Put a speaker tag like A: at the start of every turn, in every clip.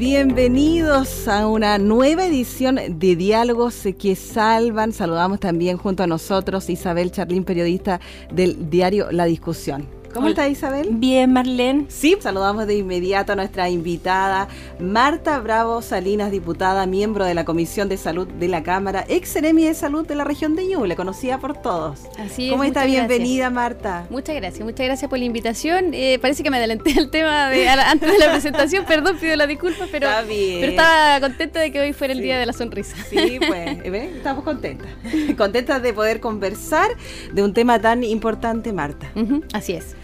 A: Bienvenidos a una nueva edición de Diálogos que Salvan. Saludamos también junto a nosotros Isabel Charlín, periodista del diario La Discusión. ¿Cómo está Isabel?
B: Bien, Marlene.
A: Sí, saludamos de inmediato a nuestra invitada, Marta Bravo Salinas, diputada, miembro de la Comisión de Salud de la Cámara, ex de Salud de la región de Ñuble, conocida por todos.
B: Así es.
A: ¿Cómo está? Bienvenida, Marta.
B: Muchas gracias, muchas gracias por la invitación. Eh, parece que me adelanté el tema de, antes de la presentación, perdón, pido la disculpa, pero, pero estaba contenta de que hoy fuera el Día de la Sonrisa.
A: Sí, pues, ¿eh? estamos contentas. contentas de poder conversar de un tema tan importante, Marta.
B: así es.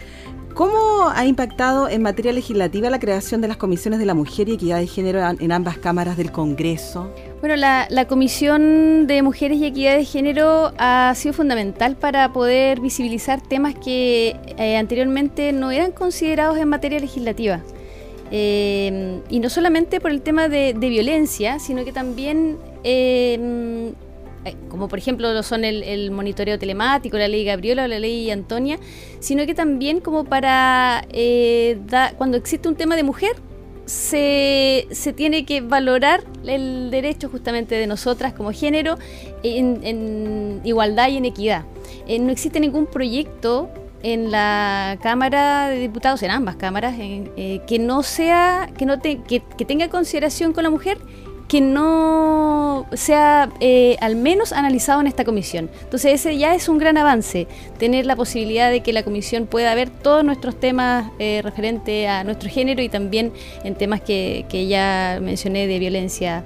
A: ¿Cómo ha impactado en materia legislativa la creación de las comisiones de la mujer y equidad de género en ambas cámaras del Congreso?
B: Bueno, la, Comisión de Mujeres y Equidad de Género ha sido fundamental para poder visibilizar temas que eh, anteriormente no eran considerados en materia legislativa. Eh, y no solamente por el tema de, violencia, sino que también eh, como por ejemplo lo son el, monitoreo telemático, la ley Gabriela o la ley Antonia, sino que también como para eh, cuando existe un tema de mujer, se, tiene que valorar el derecho justamente de nosotras como género en, igualdad y en equidad. Eh, no existe ningún proyecto en la Cámara de Diputados, en ambas cámaras, que no sea, que no que, que tenga consideración con la mujer que no sea eh, al menos analizado en esta comisión. Entonces ese ya es un gran avance, tener la posibilidad de que la comisión pueda ver todos nuestros temas eh, referentes a nuestro género y también en temas que, que ya mencioné de violencia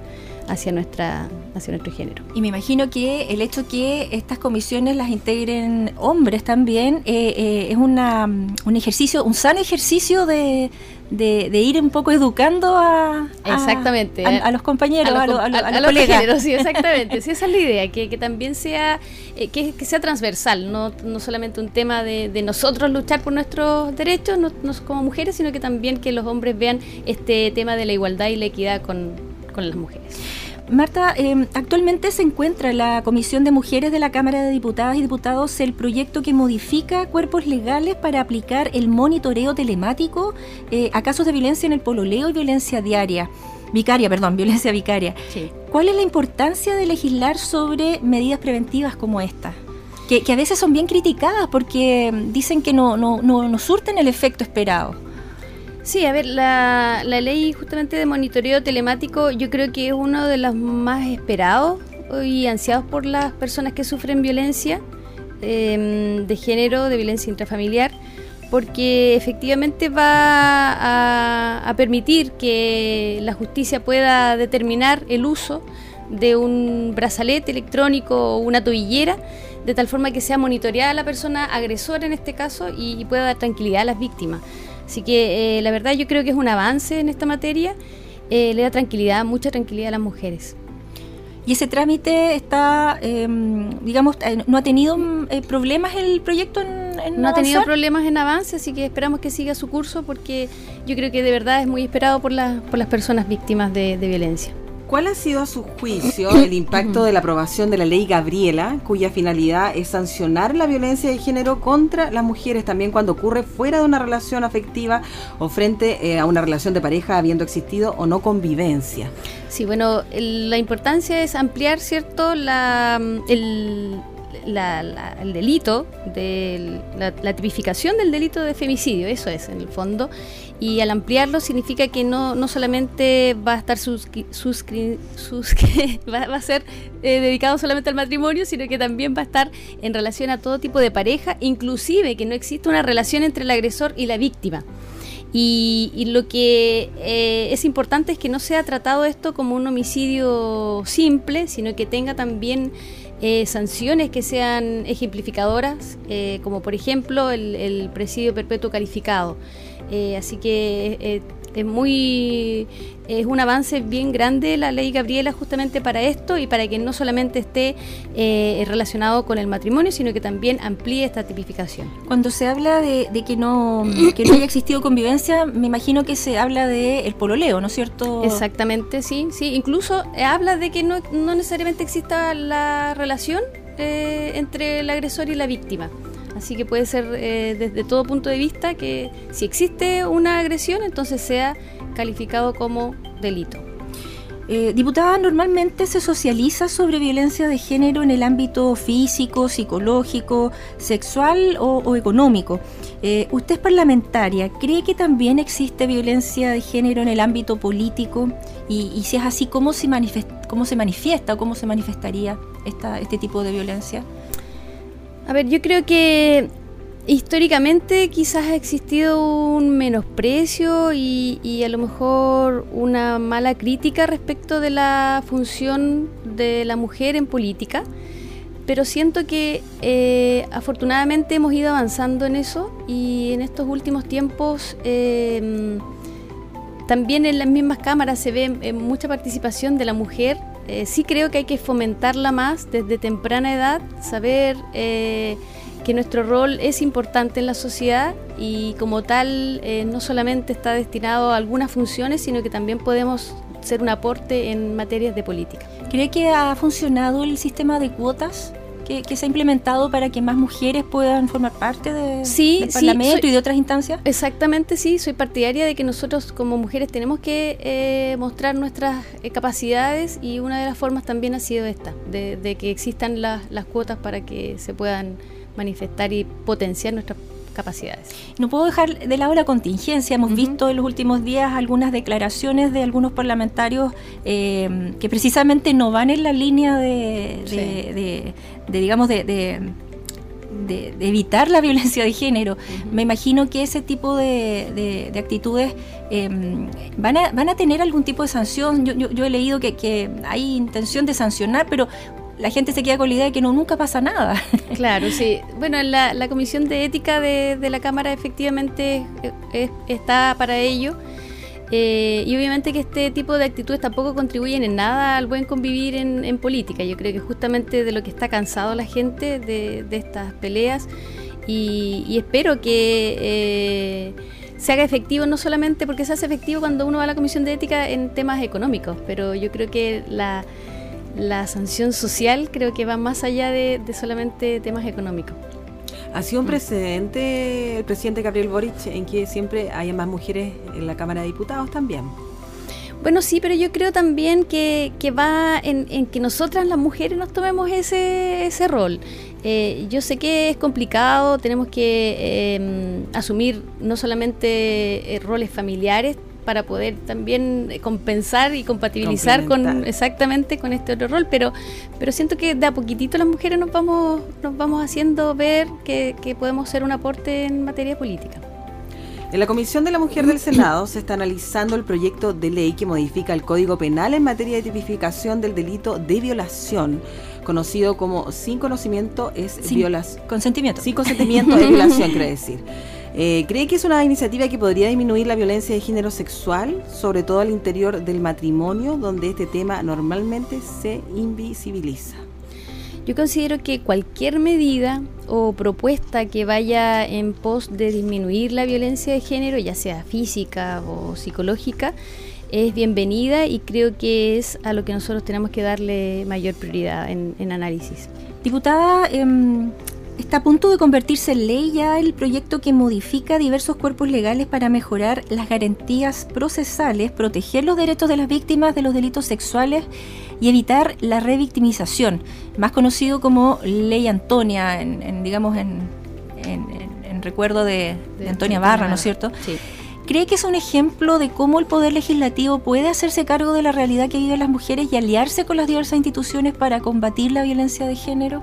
B: hacia nuestra hacia nuestro género.
C: Y me imagino que el hecho que estas comisiones las integren hombres también eh, eh, es una, un ejercicio, un sano ejercicio de, de, ir un poco educando a,
B: exactamente
C: a, los compañeros, a, los,
B: colegas. sí, exactamente. sí, esa es la idea, que, que también sea eh, que, que, sea transversal, no, no solamente un tema de, de nosotros luchar por nuestros derechos no, como mujeres, sino que también que los hombres vean este tema de la igualdad y la equidad con, con las mujeres.
C: Marta, em, actualmente se encuentra en la Comisión de Mujeres de la Cámara de Diputadas y Diputados el proyecto que modifica cuerpos legales para aplicar el monitoreo telemático eh, a casos de violencia en el pololeo y violencia diaria. Vicaria, perdón, violencia vicaria. ¿Cuál es la importancia de legislar sobre medidas preventivas como esta? Que, a veces son bien criticadas porque dicen que no, no, no surten el efecto esperado.
B: Sí, a ver, la, ley justamente de monitoreo telemático yo creo que es uno de los más esperados y ansiados por las personas que sufren violencia em, de género, de violencia intrafamiliar, porque efectivamente va a, permitir que la justicia pueda determinar el uso de un brazalete electrónico o una tobillera, de tal forma que sea monitoreada la persona agresora en este caso y pueda dar tranquilidad a las víctimas. Así que eh, la verdad yo creo que es un avance en esta materia, eh, le da tranquilidad, mucha tranquilidad a las mujeres.
C: ¿Y ese trámite está, em, digamos, eh, no ha tenido problemas el proyecto en,
B: No ha tenido problemas en avance, así que esperamos que siga su curso porque yo creo que de verdad es muy esperado por, por las personas víctimas de violencia.
A: ¿Cuál ha sido a su juicio el impacto de la aprobación de la ley Gabriela, cuya finalidad es sancionar la violencia de género contra las mujeres también cuando ocurre fuera de una relación afectiva o frente eh, a una relación de pareja habiendo existido o no convivencia?
B: Sí, bueno, la importancia es ampliar, ¿cierto?, la, el, el delito, de la, tipificación del delito de femicidio, eso es en el fondo, y al ampliarlo significa que no, no solamente va a estar sus, sus, va, a ser eh, dedicado solamente al matrimonio, sino que también va a estar en relación a todo tipo de pareja, inclusive que no existe una relación entre el agresor y la víctima. Y, lo que eh, es importante es que no sea tratado esto como un homicidio simple, sino que tenga también eh, sanciones que sean ejemplificadoras, eh, como por ejemplo el, presidio perpetuo calificado. Eh, así que es muy es un avance bien grande la ley Gabriela justamente para esto y para que no solamente esté eh, relacionado con el matrimonio, sino que también amplíe esta tipificación.
C: Cuando se habla de, que, no, que no haya existido convivencia, me imagino que se habla de el pololeo, ¿no es cierto?
B: Exactamente, sí, sí. Incluso eh, habla de que no, no necesariamente exista la relación eh, entre el agresor y la víctima. Así que puede ser desde todo punto de vista que si existe una agresión, entonces sea calificado como delito.
C: Eh, diputada, normalmente se socializa sobre violencia de género en el ámbito físico, psicológico, sexual o, económico. Eh, usted es parlamentaria, ¿cree que también existe violencia de género en el ámbito político? Y, si es así, ¿cómo se, cómo se manifiesta o cómo se manifestaría esta, este tipo de violencia?
B: A ver, yo creo que históricamente quizás ha existido un menosprecio y, a lo mejor una mala crítica respecto de la función de la mujer en política, pero siento que eh, afortunadamente hemos ido avanzando en eso y en estos últimos tiempos em, también en las mismas cámaras se ve eh, mucha participación de la mujer. Eh, sí creo que hay que fomentarla más desde temprana edad, saber que nuestro rol es importante en la sociedad y como tal eh, no solamente está destinado a algunas funciones, sino que también podemos ser un aporte en materias de política.
C: ¿Cree que ha funcionado el sistema de cuotas? Que, se ha implementado para que más mujeres puedan formar parte de, del Parlamento y de otras instancias?
B: Exactamente, sí. Soy partidaria de que nosotros como mujeres tenemos que eh, mostrar nuestras eh, capacidades y una de las formas también ha sido esta, de, que existan las cuotas para que se puedan manifestar y potenciar nuestras capacidades.
C: No puedo dejar de lado la contingencia. Hemos visto en los últimos días algunas declaraciones de algunos parlamentarios eh, que precisamente no van en la línea de, digamos, de, evitar la violencia de género. Me imagino que ese tipo de, actitudes em, van, a, van a tener algún tipo de sanción. Yo, he leído que, que, hay intención de sancionar, pero la gente se queda con la idea de que no nunca pasa nada.
B: Claro, sí. Bueno, la, la Comisión de Ética de, la Cámara efectivamente está para ello. Eh, y obviamente que este tipo de actitudes tampoco contribuyen en nada al buen convivir en, política. Yo creo que justamente de lo que está cansado la gente de, estas peleas y, espero que eh, se haga efectivo no solamente porque se hace efectivo cuando uno va a la Comisión de Ética en temas económicos, pero yo creo que la la sanción social creo que va más allá de, solamente temas económicos.
A: Ha sido un precedente el presidente Gabriel Boric en que siempre haya más mujeres en la Cámara de Diputados también.
B: Bueno, sí, pero yo creo también que, va en, que nosotras las mujeres nos tomemos ese, ese rol. Eh, yo sé que es complicado, tenemos que em, asumir no solamente eh, roles familiares, para poder también compensar y compatibilizar con exactamente con este otro rol, pero pero siento que de a poquitito las mujeres nos vamos nos vamos haciendo ver que, podemos ser un aporte en materia política.
A: En la Comisión de la Mujer del Senado se está analizando el proyecto de ley que modifica el Código Penal en materia de tipificación del delito de violación, conocido como sin conocimiento es violación.
C: Consentimiento.
A: Sin consentimiento es violación, quiere decir. Eh, ¿Cree que es una iniciativa que podría disminuir la violencia de género sexual, sobre todo al interior del matrimonio, donde este tema normalmente se invisibiliza?
B: Yo considero que cualquier medida o propuesta que vaya en pos de disminuir la violencia de género, ya sea física o psicológica, es bienvenida y creo que es a lo que nosotros tenemos que darle mayor prioridad en, análisis.
C: Diputada, em, Está a punto de convertirse en ley ya el proyecto que modifica diversos cuerpos legales para mejorar las garantías procesales, proteger los derechos de las víctimas de los delitos sexuales y evitar la revictimización, más conocido como Ley Antonia, en, digamos en, recuerdo de, Antonia Barra, ¿no es cierto?
B: Sí.
C: ¿Cree que es un ejemplo de cómo el Poder Legislativo puede hacerse cargo de la realidad que viven las mujeres y aliarse con las diversas instituciones para combatir la violencia de género?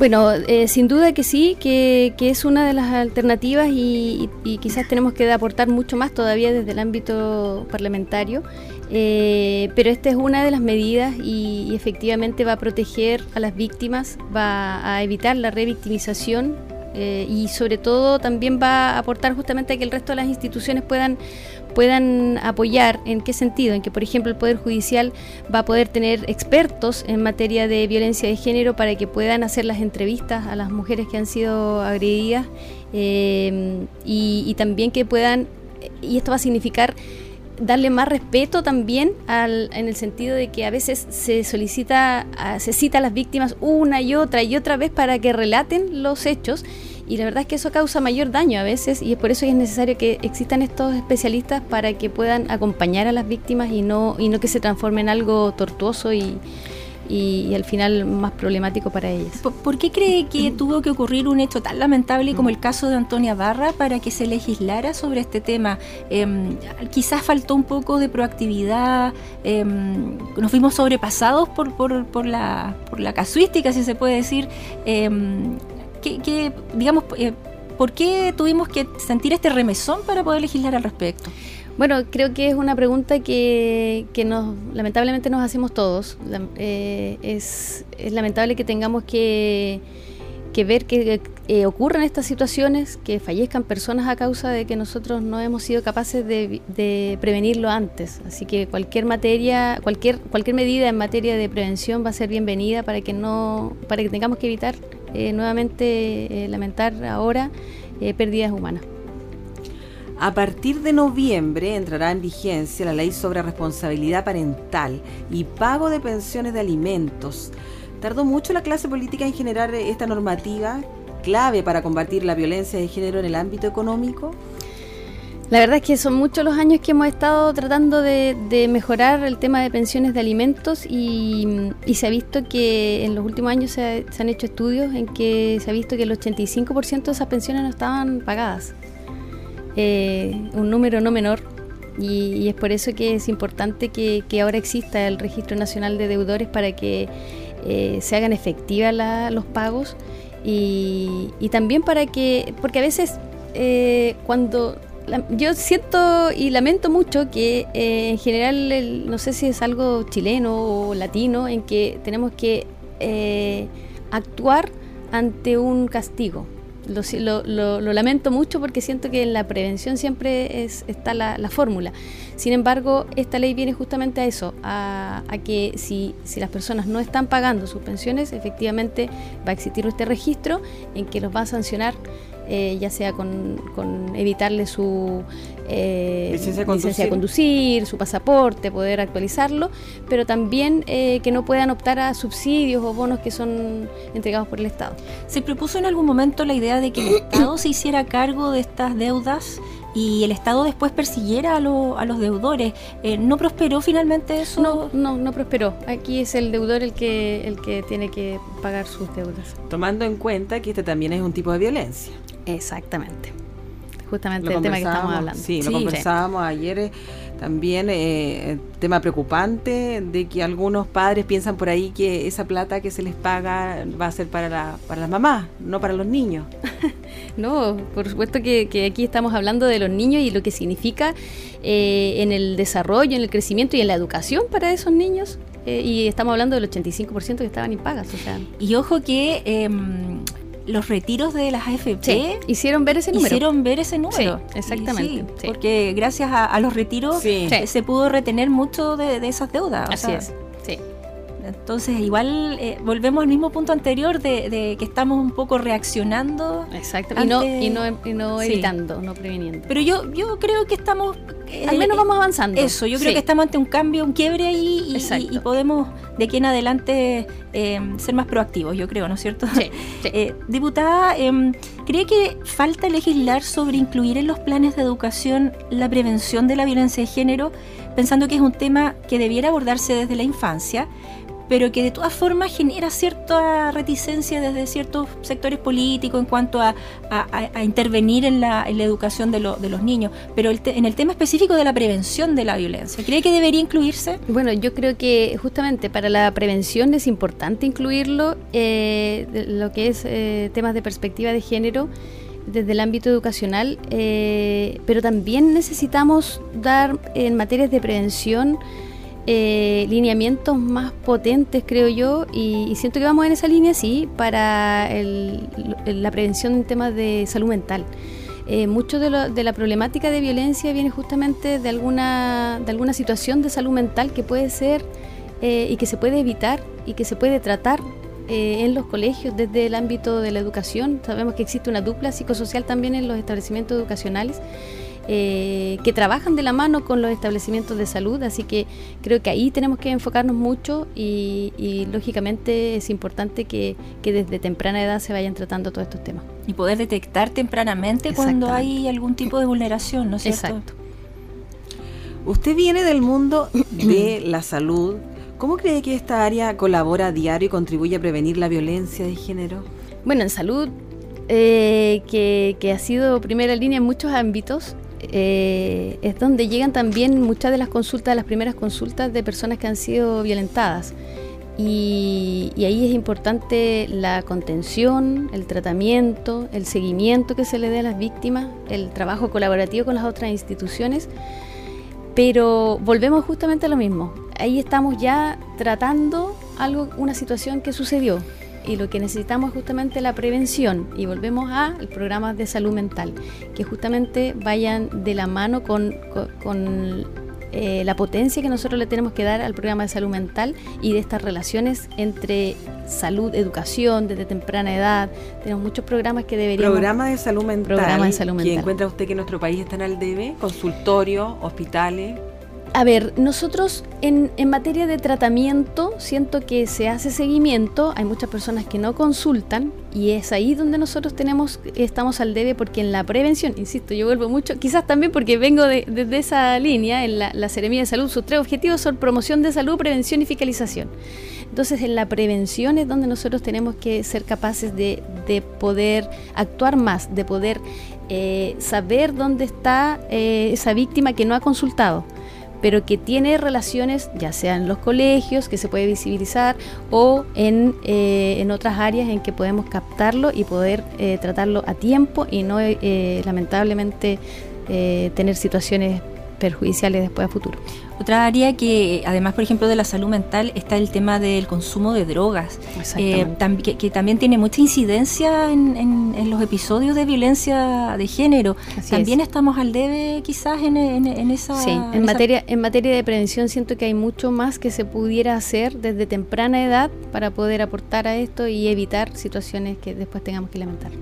B: Bueno, eh, sin duda que sí, que, es una de las alternativas y, quizás tenemos que aportar mucho más todavía desde el ámbito parlamentario, eh, pero esta es una de las medidas y, y, efectivamente va a proteger a las víctimas, va a evitar la revictimización eh, y sobre todo también va a aportar justamente a que el resto de las instituciones puedan puedan apoyar. En qué sentido, en que por ejemplo el Poder Judicial va a poder tener expertos en materia de violencia de género para que puedan hacer las entrevistas a las mujeres que han sido agredidas eh, y también que puedan, y esto va a significar darle más respeto también al, en el sentido de que a veces se solicita, se cita a las víctimas una y otra y otra vez para que relaten los hechos y la verdad es que eso causa mayor daño a veces y es por eso que es necesario que existan estos especialistas para que puedan acompañar a las víctimas y no, y no que se transforme en algo tortuoso y, y, al final más problemático para ellas.
C: ¿Por, qué cree que tuvo que ocurrir un hecho tan lamentable como el caso de Antonia Barra para que se legislara sobre este tema? Em, quizás faltó un poco de proactividad, em, nos vimos sobrepasados por, por, por, la, por la casuística, si se puede decir. Em, que, digamos, eh, ¿por qué tuvimos que sentir este remesón para poder legislar al respecto?
B: Bueno, creo que es una pregunta que, que nos, lamentablemente nos hacemos todos. Eh, es, es, lamentable que tengamos que, que ver que eh, ocurran estas situaciones, que fallezcan personas a causa de que nosotros no hemos sido capaces de, de, prevenirlo antes. Así que cualquier materia, cualquier, cualquier medida en materia de prevención va a ser bienvenida para que no, para que tengamos que evitar eh, nuevamente lamentar ahora pérdidas humanas.
A: A partir de noviembre entrará en vigencia la ley sobre responsabilidad parental y pago de pensiones de alimentos. ¿Tardó mucho la clase política en generar esta normativa clave para combatir la violencia de género en el ámbito económico?
B: La verdad es que son muchos los años que hemos estado tratando de, mejorar el tema de pensiones de alimentos y, se ha visto que en los últimos años se, se, han hecho estudios en que se ha visto que el 85% de esas pensiones no estaban pagadas. Eh, un número no menor y, es por eso que es importante que, ahora exista el Registro Nacional de Deudores para que eh, se hagan efectivas los pagos y, también para que, porque a veces eh, cuando yo siento y lamento mucho que en general, no sé si es algo chileno o latino, en que tenemos que actuar ante un castigo. Lo, lo, lamento mucho porque siento que en la prevención siempre es, está la, fórmula. Sin embargo, esta ley viene justamente a eso, a, que si, las personas no están pagando sus pensiones, efectivamente va a existir este registro en que los va a sancionar eh, ya sea con, con evitarle su eh, licencia, a conducir, su pasaporte, poder actualizarlo, pero también eh, que no puedan optar a subsidios o bonos que son entregados por el Estado.
C: ¿Se propuso en algún momento la idea de que el Estado se hiciera cargo de estas deudas? y el Estado después persiguiera a, a los deudores. Eh, ¿No prosperó finalmente eso?
B: No, no, no prosperó. Aquí es el deudor el que, el que tiene que pagar sus deudas.
A: Tomando en cuenta que este también es un tipo de violencia.
B: Exactamente. Justamente el tema que estamos hablando.
A: Sí, lo conversábamos ayer. Eh, también eh, tema preocupante de que algunos padres piensan por ahí que esa plata que se les paga va a ser para, la, para las mamás, no para los niños.
B: no, por supuesto que, aquí estamos hablando de los niños y lo que significa eh, en el desarrollo, en el crecimiento y en la educación para esos niños. Eh, y estamos hablando del 85% que estaban impagas. O sea.
C: Y ojo que em, los retiros de las AFP
B: hicieron ver ese número.
C: Hicieron ver ese número.
B: exactamente.
C: Porque gracias a, los retiros se pudo retener mucho de, esas deudas.
B: Así es. Sí.
C: Entonces, igual eh, volvemos al mismo punto anterior de, que estamos un poco reaccionando.
B: Exacto. Y no, y no, evitando, no previniendo.
C: Pero yo, yo creo que estamos.
B: Eh, al menos vamos avanzando.
C: Eso, yo creo que estamos ante un cambio, un quiebre ahí y, podemos de aquí en adelante em, ser más proactivos, yo creo, ¿no es cierto?
B: Sí.
C: Eh, diputada, em, ¿cree que falta legislar sobre incluir en los planes de educación la prevención de la violencia de género, pensando que es un tema que debiera abordarse desde la infancia? Pero que de todas formas genera cierta reticencia desde ciertos sectores políticos en cuanto a, intervenir en la, educación de, los niños. Pero en el tema específico de la prevención de la violencia, ¿cree que debería incluirse?
B: Bueno, yo creo que justamente para la prevención es importante incluirlo, eh, lo que es eh, temas de perspectiva de género desde el ámbito educacional, eh, pero también necesitamos dar en materias de prevención eh, lineamientos más potentes, creo yo, y, siento que vamos en esa línea, sí, para la prevención en temas de salud mental. Eh, mucho de, la problemática de violencia viene justamente de alguna, de alguna situación de salud mental que puede ser eh, y que se puede evitar y que se puede tratar en los colegios desde el ámbito de la educación. Sabemos que existe una dupla psicosocial también en los establecimientos educacionales eh, que trabajan de la mano con los establecimientos de salud, así que creo que ahí tenemos que enfocarnos mucho y, lógicamente es importante que, desde temprana edad se vayan tratando todos estos temas.
C: Y poder detectar tempranamente cuando hay algún tipo de vulneración, ¿no es cierto? Exacto.
A: Usted viene del mundo de la salud. ¿Cómo cree que esta área colabora a diario y contribuye a prevenir la violencia de género?
B: Bueno, en salud, eh, que, que, ha sido primera línea en muchos ámbitos, eh, es donde llegan también muchas de las consultas, las primeras consultas de personas que han sido violentadas. Y, ahí es importante la contención, el tratamiento, el seguimiento que se le dé a las víctimas, el trabajo colaborativo con las otras instituciones. Pero volvemos justamente a lo mismo. Ahí estamos ya tratando algo, una situación que sucedió, y lo que necesitamos es justamente la prevención y volvemos a el programa de salud mental, que justamente vayan de la mano con, eh, la potencia que nosotros le tenemos que dar al programa de salud mental y de estas relaciones entre salud, educación desde temprana edad. Tenemos muchos programas que deberíamos...
A: Programa de salud mental. Programa de salud mental. encuentra usted que nuestro país está al debe? Consultorios, hospitales.
B: A ver, nosotros en, materia de tratamiento siento que se hace seguimiento, hay muchas personas que no consultan y es ahí donde nosotros tenemos, estamos al debe porque en la prevención, insisto, yo vuelvo mucho, quizás también porque vengo de, desde esa línea, en la, la de Salud, sus tres objetivos son promoción de salud, prevención y fiscalización. Entonces en la prevención es donde nosotros tenemos que ser capaces de, poder actuar más, de poder eh, saber dónde está eh, esa víctima que no ha consultado pero que tiene relaciones ya sea en los colegios, que se puede visibilizar, o en, eh, en otras áreas en que podemos captarlo y poder eh, tratarlo a tiempo y no eh, lamentablemente tener situaciones perjudiciales después a futuro.
C: Otra área que, además, por ejemplo, de la salud mental, está el tema del consumo de drogas, eh, que, también tiene mucha incidencia en, los episodios de violencia de género. también estamos al debe, quizás, en, esa.
B: Sí, en, materia, en materia de prevención, siento que hay mucho más que se pudiera hacer desde temprana edad para poder aportar a esto y evitar situaciones que después tengamos que lamentar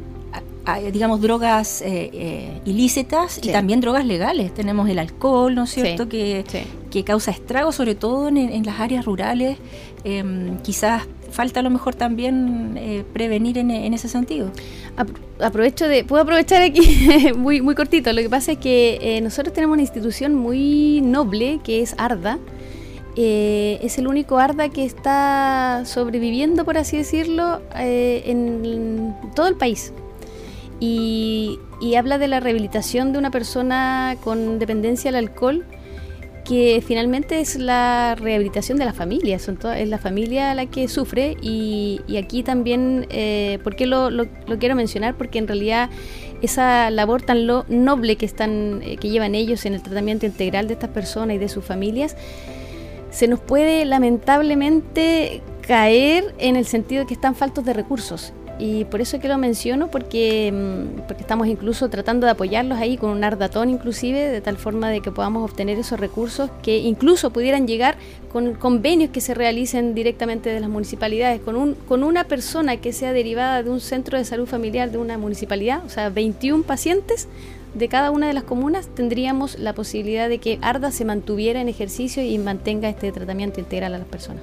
C: digamos, drogas eh, eh, ilícitas y también drogas legales. Tenemos el alcohol, ¿no es cierto?, que, que, causa estragos, sobre todo en, las áreas rurales. Em, quizás falta a lo mejor también eh, prevenir en, ese sentido.
B: Aprovecho de, puedo aprovechar aquí muy, muy cortito. Lo que pasa es que nosotros tenemos una institución muy noble que es ARDA. es el único ARDA que está sobreviviendo, por así decirlo, en todo el país y, habla de la rehabilitación de una persona con dependencia al alcohol que finalmente es la rehabilitación de la familia, es la familia la que sufre y, aquí también, eh, ¿por qué lo, quiero mencionar? Porque en realidad esa labor tan noble que, están, eh, que llevan ellos en el tratamiento integral de estas personas y de sus familias, se nos puede lamentablemente caer en el sentido de que están faltos de recursos y por eso que lo menciono, porque, mm, porque estamos incluso tratando de apoyarlos ahí con un ardatón inclusive, de tal forma de que podamos obtener esos recursos que incluso pudieran llegar con convenios que se realicen directamente de las municipalidades, con, un, con una persona que sea derivada de un centro de salud familiar de una municipalidad, o sea, 21 pacientes de cada una de las comunas, tendríamos la posibilidad de que ARDA se mantuviera en ejercicio y mantenga este tratamiento integral a las personas.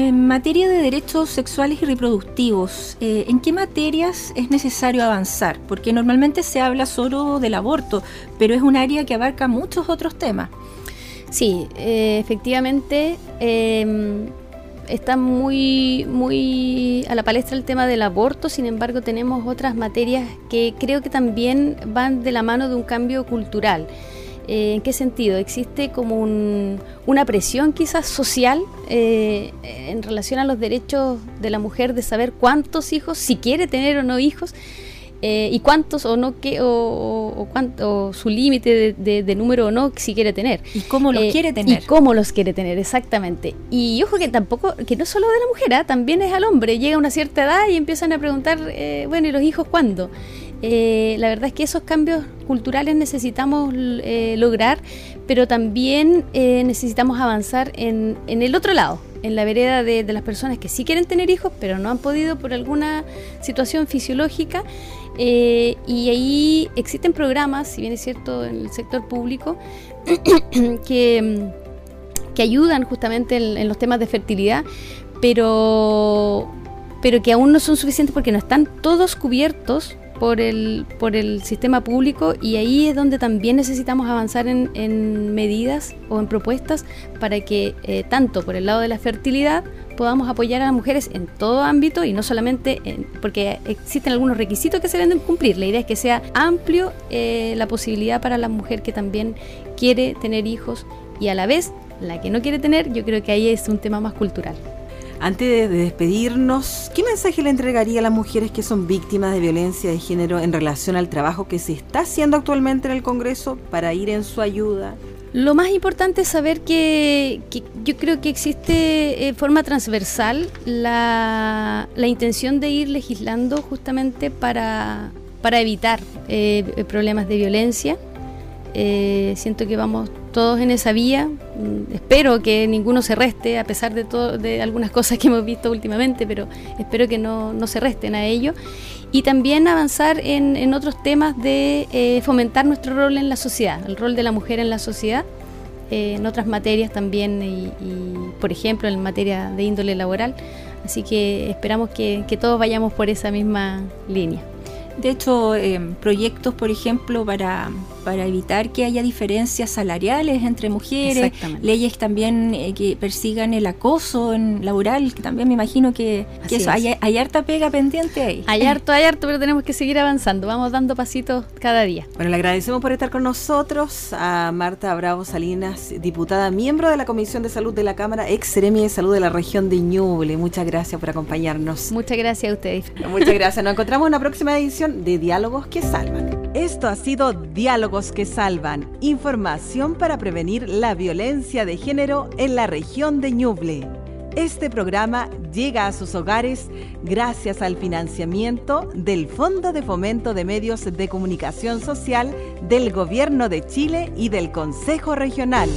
C: En materia de derechos sexuales y reproductivos, eh, ¿en qué materias es necesario avanzar? Porque normalmente se habla solo del aborto, pero es un área que abarca muchos otros temas.
B: Sí, eh, efectivamente em, está muy, muy a la palestra el tema del aborto, sin embargo tenemos otras materias que creo que también van de la mano de un cambio cultural. Eh, ¿En qué sentido? Existe como una presión quizás social eh, en relación a los derechos de la mujer de saber cuántos hijos, si quiere tener o no hijos. eh, y cuántos o no que o, cuánto su límite de, número o no si quiere tener
C: y cómo los
B: eh,
C: quiere tener
B: y cómo los quiere tener exactamente y ojo que tampoco que no solo de la mujer ¿ah? también es al hombre llega a una cierta edad y empiezan a preguntar eh, bueno y los hijos cuándo la verdad es que esos cambios culturales necesitamos lograr pero también necesitamos avanzar en, en el otro lado en la vereda de, las personas que sí quieren tener hijos, pero no han podido por alguna situación fisiológica. Eh, y ahí existen programas, si bien es cierto, en el sector público, que, que ayudan justamente en, los temas de fertilidad, pero, pero que aún no son suficientes porque no están todos cubiertos por el, por el sistema público y ahí es donde también necesitamos avanzar en, en medidas o en propuestas para que eh, tanto por el lado de la fertilidad podamos apoyar a las mujeres en todo ámbito y no solamente porque existen algunos requisitos que se deben cumplir. La idea es que sea amplio eh, la posibilidad para la mujer que también quiere tener hijos y a la vez la que no quiere tener, yo creo que ahí es un tema más cultural.
A: Antes de despedirnos, ¿qué mensaje le entregaría a las mujeres que son víctimas de violencia de género en relación al trabajo que se está haciendo actualmente en el Congreso para ir en su ayuda?
B: Lo más importante es saber que, yo creo que existe de eh, forma transversal la, intención de ir legislando justamente para, para evitar eh, problemas de violencia. Eh, siento que vamos todos en esa vía. Mm, espero que ninguno se reste, a pesar de, todo, de algunas cosas que hemos visto últimamente, pero espero que no, no se resten a ello y también avanzar en, en otros temas de eh, fomentar nuestro rol en la sociedad, el rol de la mujer en la sociedad, eh, en otras materias también, y, por ejemplo en materia de índole laboral. Así que esperamos que todos vayamos por esa misma línea.
C: De hecho, eh, proyectos, por ejemplo, para, para evitar que haya diferencias salariales entre mujeres, leyes también eh, que persigan el acoso en laboral, que también me imagino que, eso, hay, harta pega pendiente ahí.
B: Hay harto, hay harto, pero tenemos que seguir avanzando, vamos dando pasitos cada día.
A: Bueno, le agradecemos por estar con nosotros a Marta Bravo Salinas, diputada, miembro de la Comisión de Salud de la Cámara, ex Seremi de Salud de la región de Ñuble. Muchas gracias por acompañarnos.
B: Muchas gracias a ustedes.
A: Muchas gracias. Nos encontramos en una próxima edición de Diálogos que Salvan. Esto ha sido Diálogos que Salvan, información para prevenir la violencia de género en la región de Ñuble. Este programa llega a sus hogares gracias al financiamiento del Fondo de Fomento de Medios de Comunicación Social del Gobierno de Chile y del Consejo Regional.